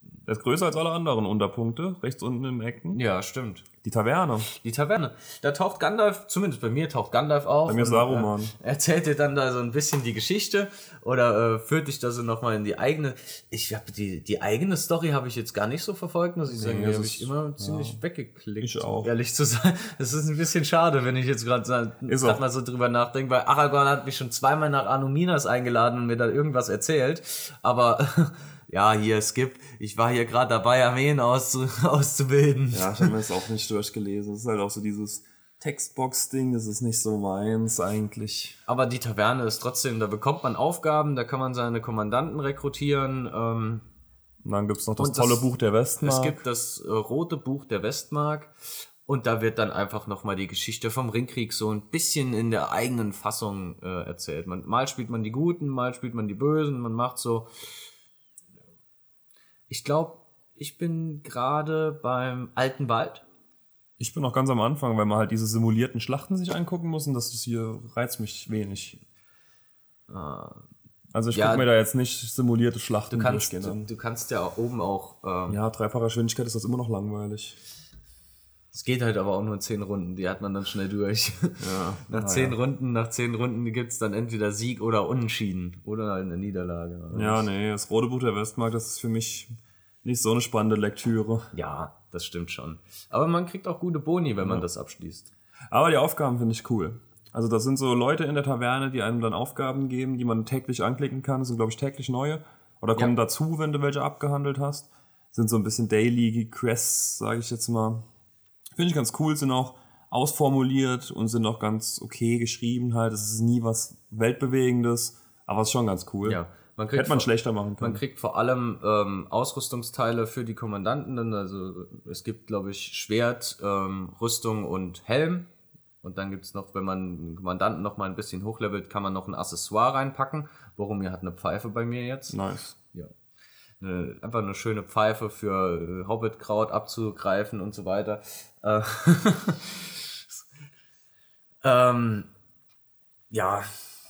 S2: Der ist größer als alle anderen Unterpunkte, rechts unten im Ecken.
S1: ja, stimmt.
S2: Die Taverne.
S1: Die Taverne. Da taucht Gandalf, zumindest bei mir taucht Gandalf auf.
S2: Bei mir ist
S1: und,
S2: Saruman.
S1: Äh, erzählt dir dann da so ein bisschen die Geschichte oder äh, führt dich da so nochmal in die eigene. Ich habe die, die eigene Story habe ich jetzt gar nicht so verfolgt, muss ich sagen. Die
S2: das
S1: habe
S2: ist-
S1: ich immer ziemlich weggeklickt.
S2: Ich auch.
S1: Ehrlich zu sein. Das ist ein bisschen schade, wenn ich jetzt gerade mal so drüber nachdenke, weil Aragorn hat mich schon zweimal nach Anuminas eingeladen und mir da irgendwas erzählt. Aber ja, hier, Skip, ich war hier gerade dabei, Armeen auszu auszubilden.
S2: Ja, ich habe mir das auch nicht durchgelesen. Das ist halt auch so dieses Textbox-Ding, das ist nicht so meins eigentlich.
S1: Aber die Taverne ist trotzdem, da bekommt man Aufgaben, da kann man seine Kommandanten rekrutieren. Ähm,
S2: Und dann gibt's noch das
S1: Und das-
S2: tolle Buch der Westmark.
S1: es gibt das äh, rote Buch der Westmark und da wird dann einfach nochmal die Geschichte vom Ringkrieg so ein bisschen in der eigenen Fassung äh, erzählt. Man, mal spielt man die Guten, mal spielt man die Bösen, man macht so. Ich glaube, ich bin gerade beim Alten Wald.
S2: Ich bin noch ganz am Anfang, weil man halt diese simulierten Schlachten sich angucken muss und das ist hier reizt mich wenig. Also ich.
S1: Ja,
S2: gucke mir da jetzt nicht simulierte Schlachten
S1: Du kannst,
S2: durchgehen
S1: du,
S2: an.
S1: du kannst ja oben auch ähm,
S2: Ja, dreifacher Geschwindigkeit ist das immer noch langweilig.
S1: Es geht halt aber auch nur zehn Runden, die hat man dann schnell durch.
S2: Ja,
S1: nach zehn Runden, nach zehn Runden gibt's dann entweder Sieg oder Unentschieden oder eine Niederlage.
S2: Ja, nee, das rote Buch der Westmark, das ist für mich nicht so eine spannende Lektüre.
S1: Ja, das stimmt schon. Aber man kriegt auch gute Boni, wenn man das abschließt.
S2: Aber die Aufgaben finde ich cool. Also das sind so Leute in der Taverne, die einem dann Aufgaben geben, die man täglich anklicken kann. Das sind, glaube ich, täglich neue. Oder kommen
S1: Ja.
S2: dazu, wenn du welche abgehandelt hast. Sind so ein bisschen Daily Quests, sage ich jetzt mal. Finde ich ganz cool, sind auch ausformuliert und sind auch ganz okay geschrieben halt. Es ist nie was Weltbewegendes, aber es ist schon ganz cool.
S1: Ja, man kriegt,
S2: Hätte man
S1: vor,
S2: schlechter machen
S1: man
S2: können.
S1: kriegt vor allem ähm, Ausrüstungsteile für die Kommandanten. Also es gibt, glaube ich, Schwert, ähm, Rüstung und Helm. Und dann gibt's noch, wenn man den Kommandanten noch mal ein bisschen hochlevelt, kann man noch ein Accessoire reinpacken. Boromir hat eine Pfeife bei mir jetzt.
S2: Nice.
S1: Eine, einfach eine schöne Pfeife für äh, Hobbitkraut abzugreifen und so weiter. Äh, ähm, ja,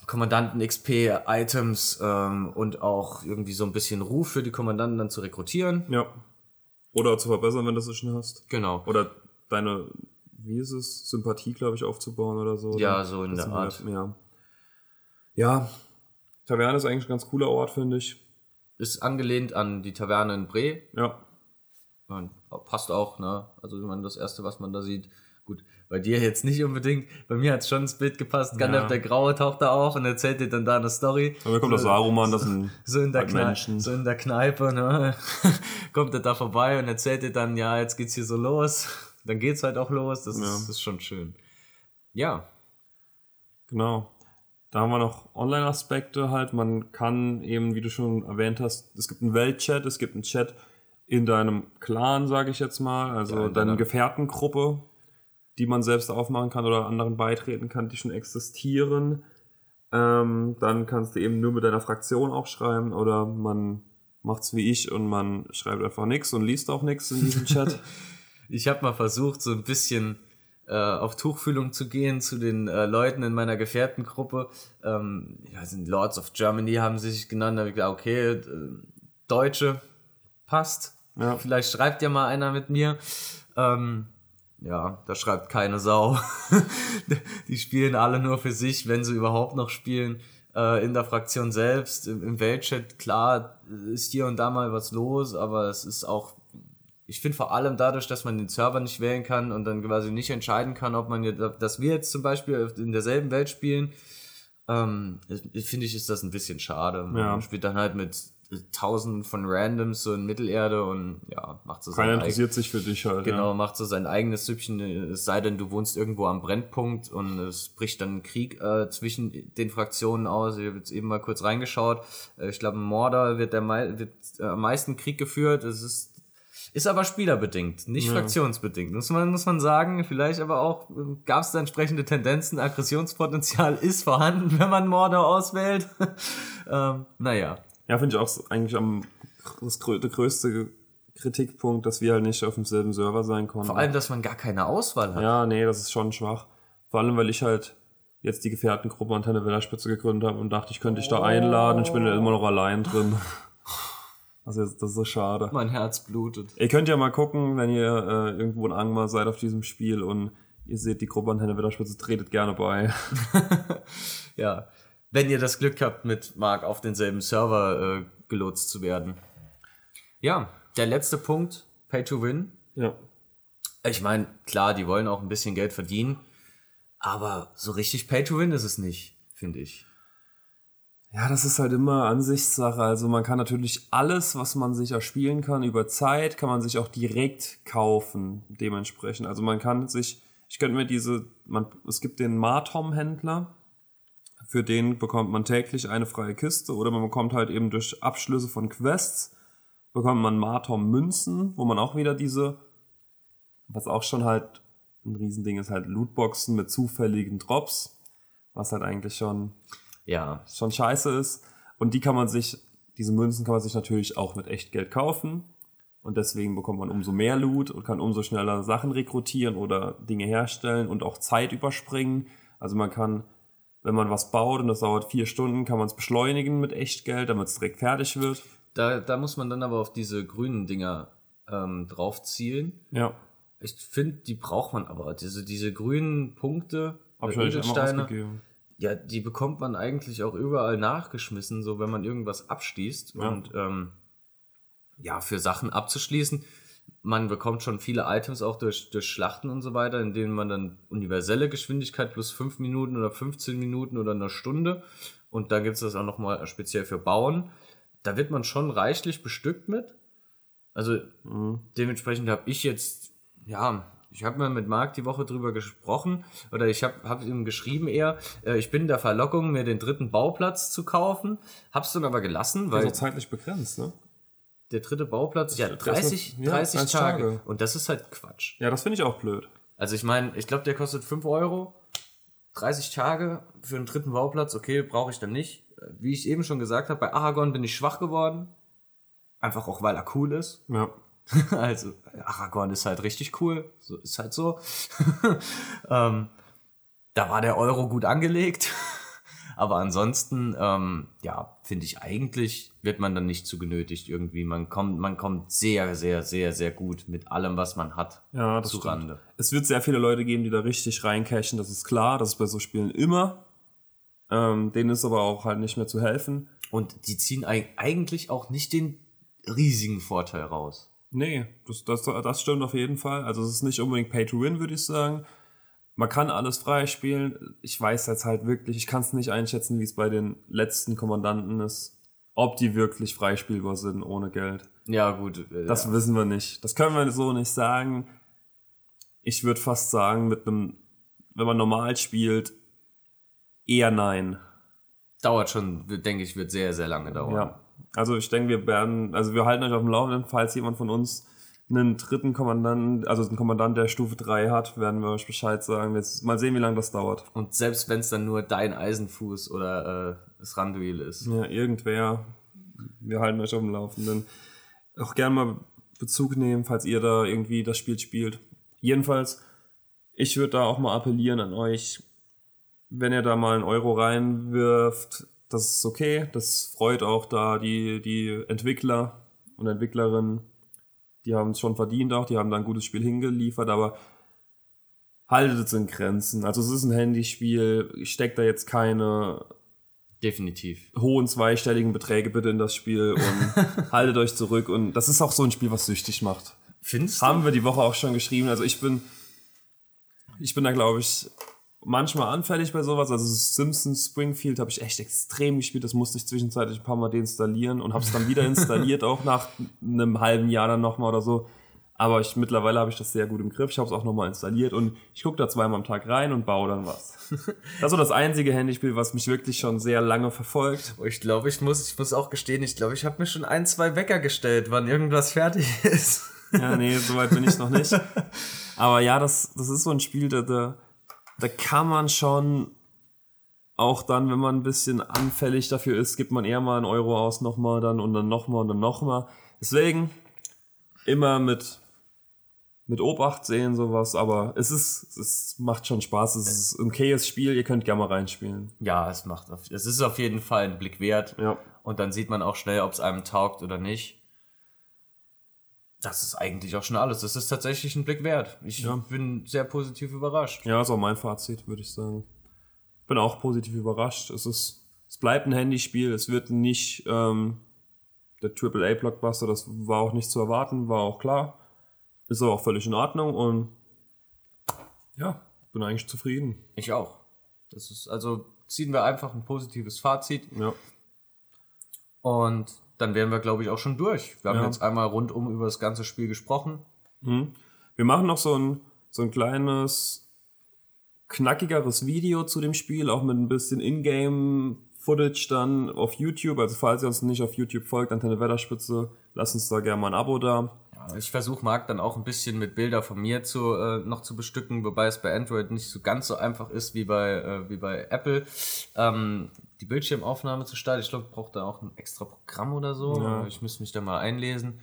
S1: Kommandanten XP, Items ähm, und auch irgendwie so ein bisschen Ruf für die Kommandanten dann zu rekrutieren.
S2: Ja. Oder zu verbessern, wenn du es schon hast.
S1: Genau.
S2: Oder deine, wie ist es, Sympathie, glaube ich, aufzubauen oder so.
S1: Ja,
S2: oder?
S1: so in
S2: Das
S1: der Art.
S2: halt- Ja. ja, Taverne ist eigentlich ein ganz cooler Ort, finde ich.
S1: Ist angelehnt an die Taverne in Bre.
S2: Ja.
S1: Man, passt auch, ne? Also ich meine, das erste, was man da sieht. Gut, bei dir jetzt nicht unbedingt. Bei mir hat schon ins Bild gepasst. Gandalf
S2: Ja.
S1: der Graue taucht da auf und erzählt dir dann da eine Story.
S2: Und dann kommt das Saruman, das sind
S1: so in der,
S2: halt
S1: Kneipe, so in der Kneipe, ne? kommt er da vorbei und erzählt dir dann, ja, jetzt geht's hier so los. Dann geht's halt auch los. Das,
S2: Ja.
S1: ist, das ist schon schön. Ja,
S2: Genau. Da haben wir noch Online-Aspekte halt. Man kann eben, wie du schon erwähnt hast, es gibt einen Weltchat, es gibt einen Chat in deinem Clan, sage ich jetzt mal, also
S1: Ja, in
S2: deine
S1: deiner-
S2: Gefährtengruppe, die man selbst aufmachen kann oder anderen beitreten kann, die schon existieren. Ähm, dann kannst du eben nur mit deiner Fraktion auch schreiben oder man macht's wie ich und man schreibt einfach nichts und liest auch nichts in diesem Chat.
S1: ich habe mal versucht, so ein bisschen äh, auf Tuchfühlung zu gehen zu den äh, Leuten in meiner Gefährtengruppe. Ähm, ja, sind Lords of Germany haben sie sich genannt. Da habe ich gedacht, okay, äh, Deutsche passt.
S2: Ja.
S1: Vielleicht schreibt ja mal einer mit mir. Ähm, ja, da schreibt keine Sau. Die spielen alle nur für sich, wenn sie überhaupt noch spielen. Äh, in der Fraktion selbst, im, im Weltchat, klar, ist hier und da mal was los, aber es ist auch ich finde vor allem dadurch, dass man den Server nicht wählen kann und dann quasi nicht entscheiden kann, ob man jetzt, dass wir jetzt zum Beispiel in derselben Welt spielen, ähm, finde ich, ist das ein bisschen schade. Man
S2: Ja.
S1: spielt dann halt mit tausenden von Randoms so in Mittelerde und ja, macht so
S2: Keiner
S1: sein
S2: interessiert sich für dich halt.
S1: Genau,
S2: Ja.
S1: macht so sein eigenes Süppchen, es sei denn, du wohnst irgendwo am Brennpunkt und es bricht dann Krieg äh, zwischen den Fraktionen aus. Ich habe jetzt eben mal kurz reingeschaut. Äh, ich glaube, Mordor wird, der mei wird äh, am meisten Krieg geführt. Es ist, ist aber spielerbedingt, nicht fraktionsbedingt. Muss man, muss man sagen. Vielleicht aber auch gab es da entsprechende Tendenzen. Aggressionspotenzial ist vorhanden, wenn man Mordor auswählt. ähm, naja.
S2: Ja, finde ich auch eigentlich am das grö der größte Kritikpunkt, dass wir halt nicht auf demselben Server sein konnten.
S1: Vor allem, dass man gar keine Auswahl hat.
S2: Ja, nee, das ist schon schwach. Vor allem, weil ich halt jetzt die Gefährtengruppe Antenne Wellerspitze gegründet habe und dachte, ich könnte dich da einladen und ich bin da immer noch allein drin. Also das ist so schade.
S1: Mein Herz blutet.
S2: Ihr könnt ja mal gucken, wenn ihr äh, irgendwo in Angmar seid auf diesem Spiel und ihr seht die Gruppe Antenne Wellerspitze, tretet gerne bei.
S1: ja, wenn ihr das Glück habt, mit Marc auf denselben Server äh, gelotst zu werden. Ja, der letzte Punkt, Pay to Win.
S2: Ja.
S1: Ich meine, klar, die wollen auch ein bisschen Geld verdienen, aber so richtig Pay to Win ist es nicht, finde ich.
S2: Ja, das ist halt immer Ansichtssache. Also man kann natürlich alles, was man sich erspielen kann über Zeit, kann man sich auch direkt kaufen, dementsprechend. Also man kann sich, ich könnte mir diese, man, es gibt den Martom-Händler, für den bekommt man täglich eine freie Kiste oder man bekommt halt eben durch Abschlüsse von Quests, bekommt man Martom-Münzen, wo man auch wieder diese, was auch schon halt ein Riesending ist, halt Lootboxen mit zufälligen Drops, was halt eigentlich schon
S1: Ja,
S2: schon scheiße ist. Und die kann man sich, diese Münzen kann man sich natürlich auch mit Echtgeld kaufen. Und deswegen bekommt man umso mehr Loot und kann umso schneller Sachen rekrutieren oder Dinge herstellen und auch Zeit überspringen. Also man kann, wenn man was baut und das dauert vier Stunden, kann man es beschleunigen mit Echtgeld, damit es direkt fertig wird.
S1: da, da muss man dann aber auf diese grünen Dinger ähm, drauf zielen.
S2: Ja.
S1: Ich finde, die braucht man aber. Diese, diese grünen Punkte,
S2: Hab
S1: äh,
S2: ich
S1: Edelsteine. Ja, die bekommt man eigentlich auch überall nachgeschmissen, so wenn man irgendwas abschließt.
S2: Ja.
S1: Und ähm, ja, für Sachen abzuschließen, man bekommt schon viele Items auch durch, durch Schlachten und so weiter, in denen man dann universelle Geschwindigkeit plus 5 Minuten oder 15 Minuten oder eine Stunde. Und da gibt es das auch nochmal speziell für Bauen. Da wird man schon reichlich bestückt mit. Also
S2: Mhm.
S1: dementsprechend habe ich jetzt, ja, ich habe mal mit Marc die Woche drüber gesprochen oder ich habe hab ihm geschrieben eher, äh, ich bin der Verlockung, mir den dritten Bauplatz zu kaufen, hab's dann aber gelassen,
S2: Weil
S1: weil
S2: so zeitlich begrenzt, ne?
S1: der dritte Bauplatz, ja,
S2: das ist
S1: 30,
S2: noch- ja,
S1: 30
S2: 30
S1: Tage.
S2: Tage.
S1: Und das ist halt Quatsch.
S2: Ja, das finde ich auch blöd.
S1: Also ich meine, ich glaube, der kostet 5 Euro, 30 Tage für einen dritten Bauplatz, okay, brauche ich dann nicht. Wie ich eben schon gesagt habe, bei Aragon bin ich schwach geworden. Einfach auch, weil er cool ist.
S2: Ja.
S1: Also, Aragorn ist halt richtig cool. So, ist halt so. ähm, da war der Euro gut angelegt. Aber ansonsten, ähm, ja, finde ich eigentlich, wird man dann nicht zu genötigt irgendwie. Man kommt, man kommt sehr, sehr, sehr, sehr gut mit allem, was man hat,
S2: Ja, das
S1: zu
S2: stimmt.
S1: Rande.
S2: Es wird sehr viele Leute geben, die da richtig reincashen, das ist klar, das ist bei so Spielen immer. Ähm, denen ist aber auch halt nicht mehr zu helfen.
S1: Und die ziehen eig- eigentlich auch nicht den riesigen Vorteil raus.
S2: Nee, das, das, das stimmt auf jeden Fall. Also es ist nicht unbedingt Pay to Win, würde ich sagen. Man kann alles freispielen. Ich weiß jetzt halt wirklich, ich kann es nicht einschätzen, wie es bei den letzten Kommandanten ist. Ob die wirklich freispielbar sind ohne Geld.
S1: Ja, gut. äh,
S2: Das
S1: ja.
S2: wissen wir nicht. Das können wir so nicht sagen. Ich würde fast sagen, mit einem, wenn man normal spielt, eher nein.
S1: dauert schon, denke ich, wird sehr, sehr lange dauern.
S2: Ja. Also ich denke, wir werden, also wir halten euch auf dem Laufenden, falls jemand von uns einen dritten Kommandanten, also einen Kommandant der Stufe 3 hat, werden wir euch Bescheid sagen. Jetzt mal sehen, wie lange das dauert.
S1: Und selbst wenn es dann nur dein Eisenfuß oder äh, das Randuil ist.
S2: Ja, irgendwer. Wir halten euch auf dem Laufenden. Auch gerne mal Bezug nehmen, falls ihr da irgendwie das Spiel spielt. Jedenfalls, ich würde da auch mal appellieren an euch, wenn ihr da mal einen Euro reinwirft, das ist okay. Das freut auch da die, die Entwickler und Entwicklerinnen. Die haben es schon verdient auch, die haben da ein gutes Spiel hingeliefert, aber haltet es in Grenzen. Also es ist ein Handyspiel, steckt da jetzt keine
S1: Definitiv.
S2: hohen zweistelligen Beträge bitte in das Spiel und haltet euch zurück. Und das ist auch so ein Spiel, was süchtig macht.
S1: Findest du?
S2: Haben wir die Woche auch schon geschrieben. Also ich bin, ich bin da glaube ich manchmal anfällig bei sowas. Also Simpsons Springfield habe ich echt extrem gespielt. Das musste ich zwischenzeitlich ein paar Mal deinstallieren und habe es dann wieder installiert, auch nach einem halben Jahr dann nochmal oder so. Aber ich, mittlerweile habe ich das sehr gut im Griff. Ich habe es auch nochmal installiert und ich gucke da zweimal am Tag rein und baue dann was. Das ist so das einzige Handyspiel, was mich wirklich schon sehr lange verfolgt.
S1: Oh, Ich glaube, ich muss, ich muss auch gestehen, ich glaube, ich habe mir schon ein, zwei Wecker gestellt, wann irgendwas fertig ist.
S2: Ja, nee, soweit bin ich noch nicht. Aber ja, das, das ist so ein Spiel, da, da, da kann man schon auch dann, wenn man ein bisschen anfällig dafür ist, gibt man eher mal einen Euro aus nochmal dann und dann nochmal und dann nochmal. Deswegen immer mit, mit Obacht sehen, sowas, aber es ist, es macht schon Spaß. Es ist ein okayes Spiel, ihr könnt gerne mal reinspielen.
S1: Ja, es macht, es ist auf jeden Fall ein Blick wert.
S2: Ja.
S1: Und dann sieht man auch schnell, ob es einem taugt oder nicht. Das ist eigentlich auch schon alles. Das ist tatsächlich ein Blick wert. Ich
S2: Ja.
S1: bin sehr positiv überrascht.
S2: Ja, ist auch mein Fazit, würde ich sagen. Bin auch positiv überrascht. Es ist, es bleibt ein Handyspiel. Es wird nicht ähm, der AAA-Blockbuster. Das war auch nicht zu erwarten, war auch klar. Ist aber auch völlig in Ordnung und ja, bin eigentlich zufrieden.
S1: Ich auch. Das ist, also ziehen wir einfach ein positives Fazit
S2: Ja,
S1: und dann wären wir, glaube ich, auch schon durch. Wir haben
S2: Ja.
S1: jetzt einmal rundum über das ganze Spiel gesprochen.
S2: wir machen noch so ein, so ein kleines, knackigeres Video zu dem Spiel, auch mit ein bisschen Ingame-Footage dann auf YouTube. Also falls ihr uns nicht auf YouTube folgt, Antenne Wetterspitze, lasst uns da gerne mal ein Abo da.
S1: Ja, Ich versuche Marc dann auch ein bisschen mit Bilder von mir zu, äh, noch zu bestücken, wobei es bei Android nicht so ganz so einfach ist wie bei, äh, wie bei Apple. Ähm, die Bildschirmaufnahme zu starten, ich glaube, braucht da auch ein extra Programm oder so.
S2: Ja.
S1: Ich müsste mich da mal einlesen.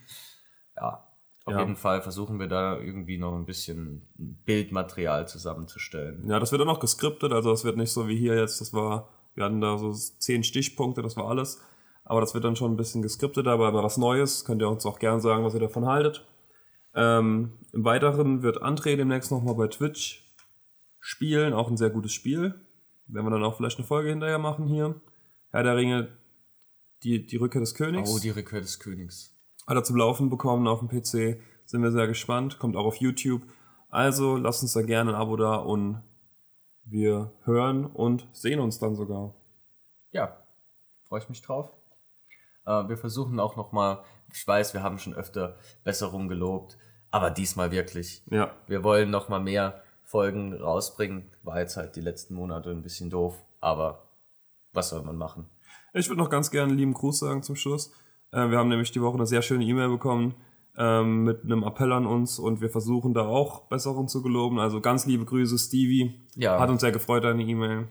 S1: Ja, auf
S2: Ja.
S1: jeden Fall versuchen wir da irgendwie noch ein bisschen Bildmaterial zusammenzustellen.
S2: Ja, das wird dann auch geskriptet, also das wird nicht so wie hier jetzt, das war, wir hatten da so zehn Stichpunkte, das war alles. Aber das wird dann schon ein bisschen geskriptet, aber mal was Neues, könnt ihr uns auch gerne sagen, was ihr davon haltet. Ähm, Im Weiteren wird André demnächst nochmal bei Twitch spielen, auch ein sehr gutes Spiel. Werden wir dann auch vielleicht eine Folge hinterher machen hier. Herr der Ringe, die, die Rückkehr des Königs.
S1: Oh, die Rückkehr des Königs.
S2: Hat er zum Laufen bekommen auf dem PC. Sind wir sehr gespannt. Kommt auch auf YouTube. Also lasst uns da gerne ein Abo da und wir hören und sehen uns dann sogar.
S1: Ja, freue ich mich drauf. Äh, wir versuchen auch noch mal, ich weiß, wir haben schon öfter Besserung gelobt, aber diesmal wirklich.
S2: Ja,
S1: Wir wollen noch mal mehr Folgen rausbringen. War jetzt halt die letzten Monate ein bisschen doof, aber was soll man machen?
S2: ich würde noch ganz gerne einen lieben Gruß sagen zum Schluss. Äh, wir haben nämlich die Woche eine sehr schöne E-Mail bekommen ähm, mit einem Appell an uns und wir versuchen da auch Besserung zu geloben. Also ganz liebe Grüße, Stevie.
S1: Ja.
S2: Hat uns sehr gefreut, deine E-Mail.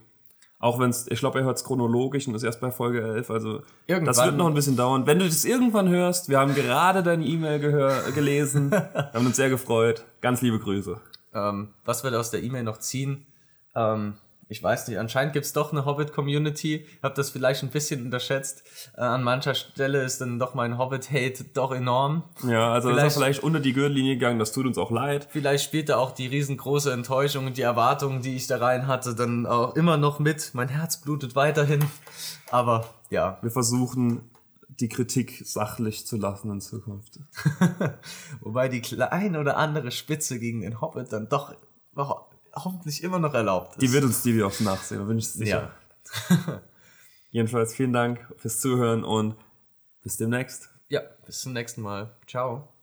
S2: Auch wenn es, ich glaube, er hört es chronologisch und ist erst bei Folge 11. Also das
S1: Irgendwann-
S2: wird noch ein bisschen dauern. Wenn du das irgendwann hörst, wir haben gerade deine E-Mail gelesen, wir haben uns sehr gefreut. Ganz liebe Grüße.
S1: Ähm, was wir aus der E-Mail noch ziehen? Ähm, ich weiß nicht, anscheinend gibt es doch eine Hobbit-Community. Hab das vielleicht ein bisschen unterschätzt. Äh, an mancher Stelle ist dann doch mein Hobbit-Hate doch enorm.
S2: Ja, also das ist vielleicht unter die Gürtellinie gegangen, das tut uns auch leid.
S1: Vielleicht spielt da auch die riesengroße Enttäuschung und die Erwartungen, die ich da rein hatte, dann auch immer noch mit. Mein Herz blutet weiterhin. Aber ja,
S2: Wir versuchen, die Kritik sachlich zu lassen in Zukunft.
S1: wobei die kleine oder andere Spitze gegen den Hobbit dann doch hoffentlich immer noch erlaubt ist.
S2: Die wird uns Stevie auch nachsehen, da bin ich sicher.
S1: ja.
S2: Jedenfalls vielen Dank fürs Zuhören und bis demnächst.
S1: ja, bis zum nächsten Mal. Ciao.